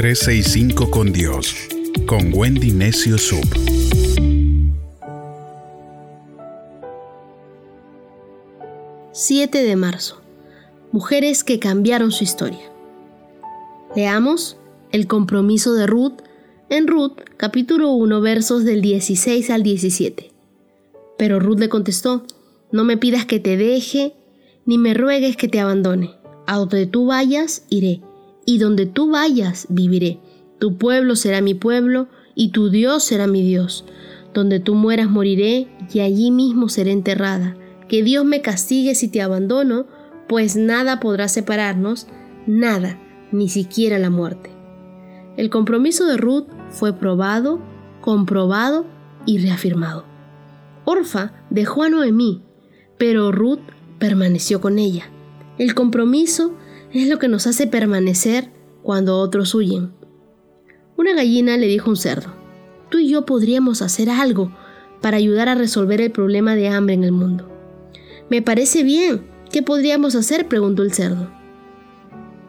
365 con Dios, con Wendy Necio Sub. ...7 de marzo... Mujeres que cambiaron su historia. Leamos el compromiso de Ruth en Ruth capítulo 1 versos del 16 al 17. Pero Ruth le contestó, no me pidas que te deje, ni me ruegues que te abandone. A donde tú vayas, iré, y donde tú vayas, viviré. Tu pueblo será mi pueblo, y tu Dios será mi Dios. Donde tú mueras, moriré, y allí mismo seré enterrada. Que Dios me castigue si te abandono, pues nada podrá separarnos, nada, ni siquiera la muerte. El compromiso de Ruth fue probado, comprobado y reafirmado. Orfa dejó a Noemí, pero Ruth permaneció con ella. El compromiso es lo que nos hace permanecer cuando otros huyen. Una gallina le dijo a un cerdo, tú y yo podríamos hacer algo para ayudar a resolver el problema de hambre en el mundo. Me parece bien, ¿Qué podríamos hacer? preguntó el cerdo.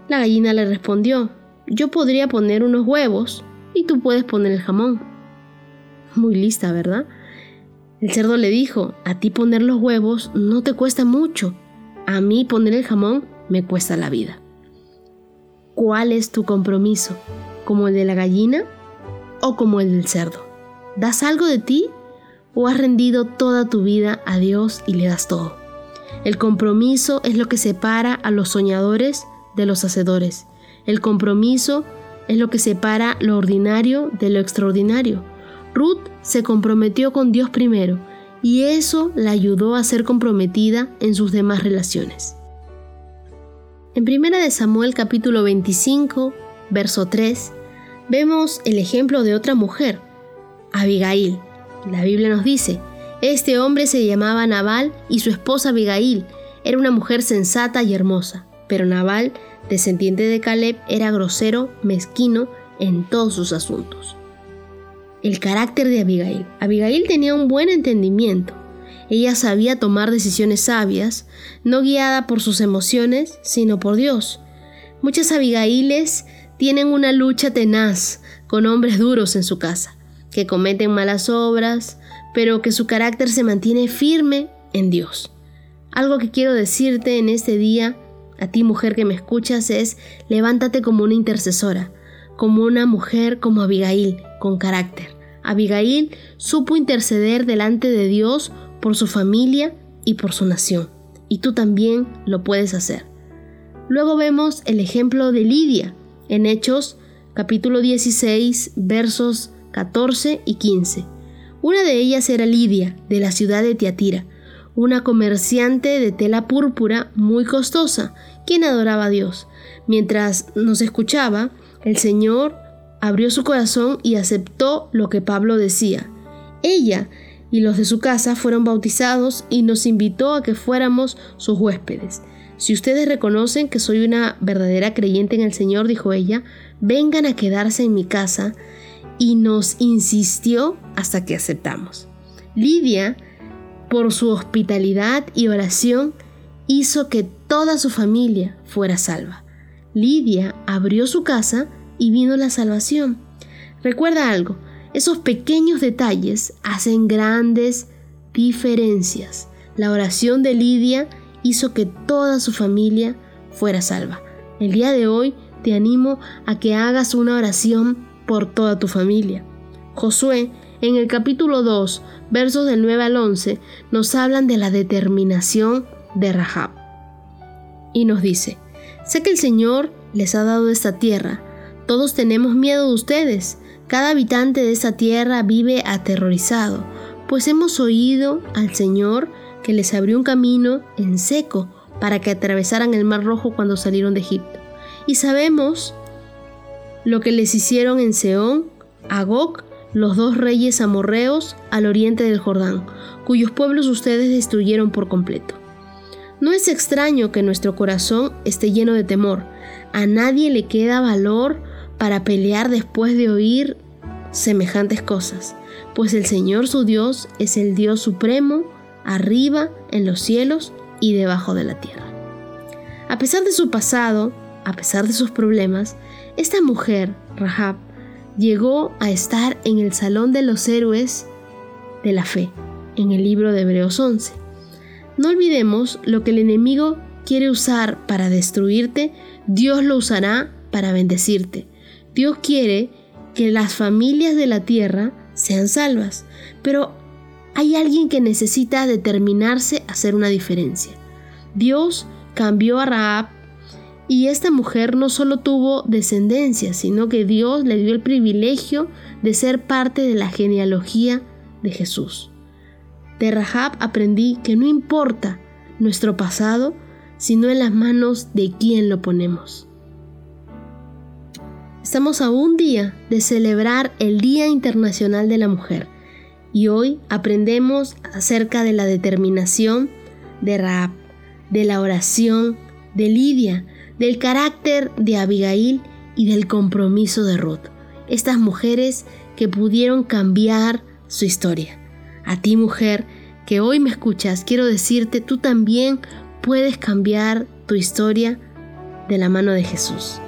La gallina le respondió, yo podría poner unos huevos y tú puedes poner el jamón. Muy lista, ¿verdad? El cerdo le dijo, a ti poner los huevos no te cuesta mucho, a mí poner el jamón me cuesta la vida. ¿Cuál es tu compromiso? ¿Como el de la gallina o como el del cerdo? ¿Das algo de ti o has rendido toda tu vida a Dios y le das todo? El compromiso es lo que separa a los soñadores de los hacedores. El compromiso es lo que separa lo ordinario de lo extraordinario. Ruth se comprometió con Dios primero y eso la ayudó a ser comprometida en sus demás relaciones. En 1 de Samuel capítulo 25, verso 3, vemos el ejemplo de otra mujer, Abigail. La Biblia nos dice, este hombre se llamaba Nabal y su esposa Abigail era una mujer sensata y hermosa, pero Nabal, descendiente de Caleb, era grosero, mezquino en todos sus asuntos. El carácter de Abigail. Abigail tenía un buen entendimiento. Ella sabía tomar decisiones sabias, no guiada por sus emociones, sino por Dios. Muchas Abigailes tienen una lucha tenaz con hombres duros en su casa, que cometen malas obras, pero que su carácter se mantiene firme en Dios. Algo que quiero decirte en este día, a ti mujer que me escuchas, es levántate como una intercesora, como una mujer como Abigail, con carácter. Abigail supo interceder delante de Dios por su familia y por su nación, y tú también lo puedes hacer. Luego vemos el ejemplo de Lidia en Hechos capítulo 16 versos 14 y 15. Una de ellas era Lidia, de la ciudad de Tiatira, una comerciante de tela púrpura muy costosa, quien adoraba a Dios. Mientras nos escuchaba, el Señor abrió su corazón y aceptó lo que Pablo decía. Ella y los de su casa fueron bautizados y nos invitó a que fuéramos sus huéspedes. Si ustedes reconocen que soy una verdadera creyente en el Señor, dijo ella, vengan a quedarse en mi casa y nos insistió hasta que aceptamos. Lidia, por su hospitalidad y oración, hizo que toda su familia fuera salva. Lidia abrió su casa y vino la salvación. Recuerda algo, esos pequeños detalles hacen grandes diferencias. La oración de Lidia hizo que toda su familia fuera salva. El día de hoy te animo a que hagas una oración por toda tu familia. Josué, en el capítulo 2, versos del 9 al 11, nos hablan de la determinación de Rahab. Y nos dice, sé que el Señor les ha dado esta tierra, todos tenemos miedo de ustedes, cada habitante de esta tierra vive aterrorizado, pues hemos oído al Señor que les abrió un camino en seco para que atravesaran el mar rojo cuando salieron de Egipto. Y sabemos lo que les hicieron en Seón, Agog, los dos reyes amorreos al oriente del Jordán, cuyos pueblos ustedes destruyeron por completo. No es extraño que nuestro corazón esté lleno de temor. A nadie le queda valor para pelear después de oír semejantes cosas, pues el Señor su Dios es el Dios supremo, arriba, en los cielos y debajo de la tierra. A pesar de su pasado, a pesar de sus problemas, esta mujer, Rahab, llegó a estar en el Salón de los Héroes de la Fe, en el libro de Hebreos 11. No olvidemos lo que el enemigo quiere usar para destruirte, Dios lo usará para bendecirte. Dios quiere que las familias de la tierra sean salvas, pero hay alguien que necesita determinarse a hacer una diferencia. Dios cambió a Raab y esta mujer no solo tuvo descendencia, sino que Dios le dio el privilegio de ser parte de la genealogía de Jesús. De Rahab aprendí que no importa nuestro pasado, sino en las manos de quien lo ponemos. Estamos a un día de celebrar el Día Internacional de la Mujer y hoy aprendemos acerca de la determinación de Raab, de la oración de Lidia, del carácter de Abigail y del compromiso de Ruth, estas mujeres que pudieron cambiar su historia. A ti mujer que hoy me escuchas, quiero decirte, tú también puedes cambiar tu historia de la mano de Jesús.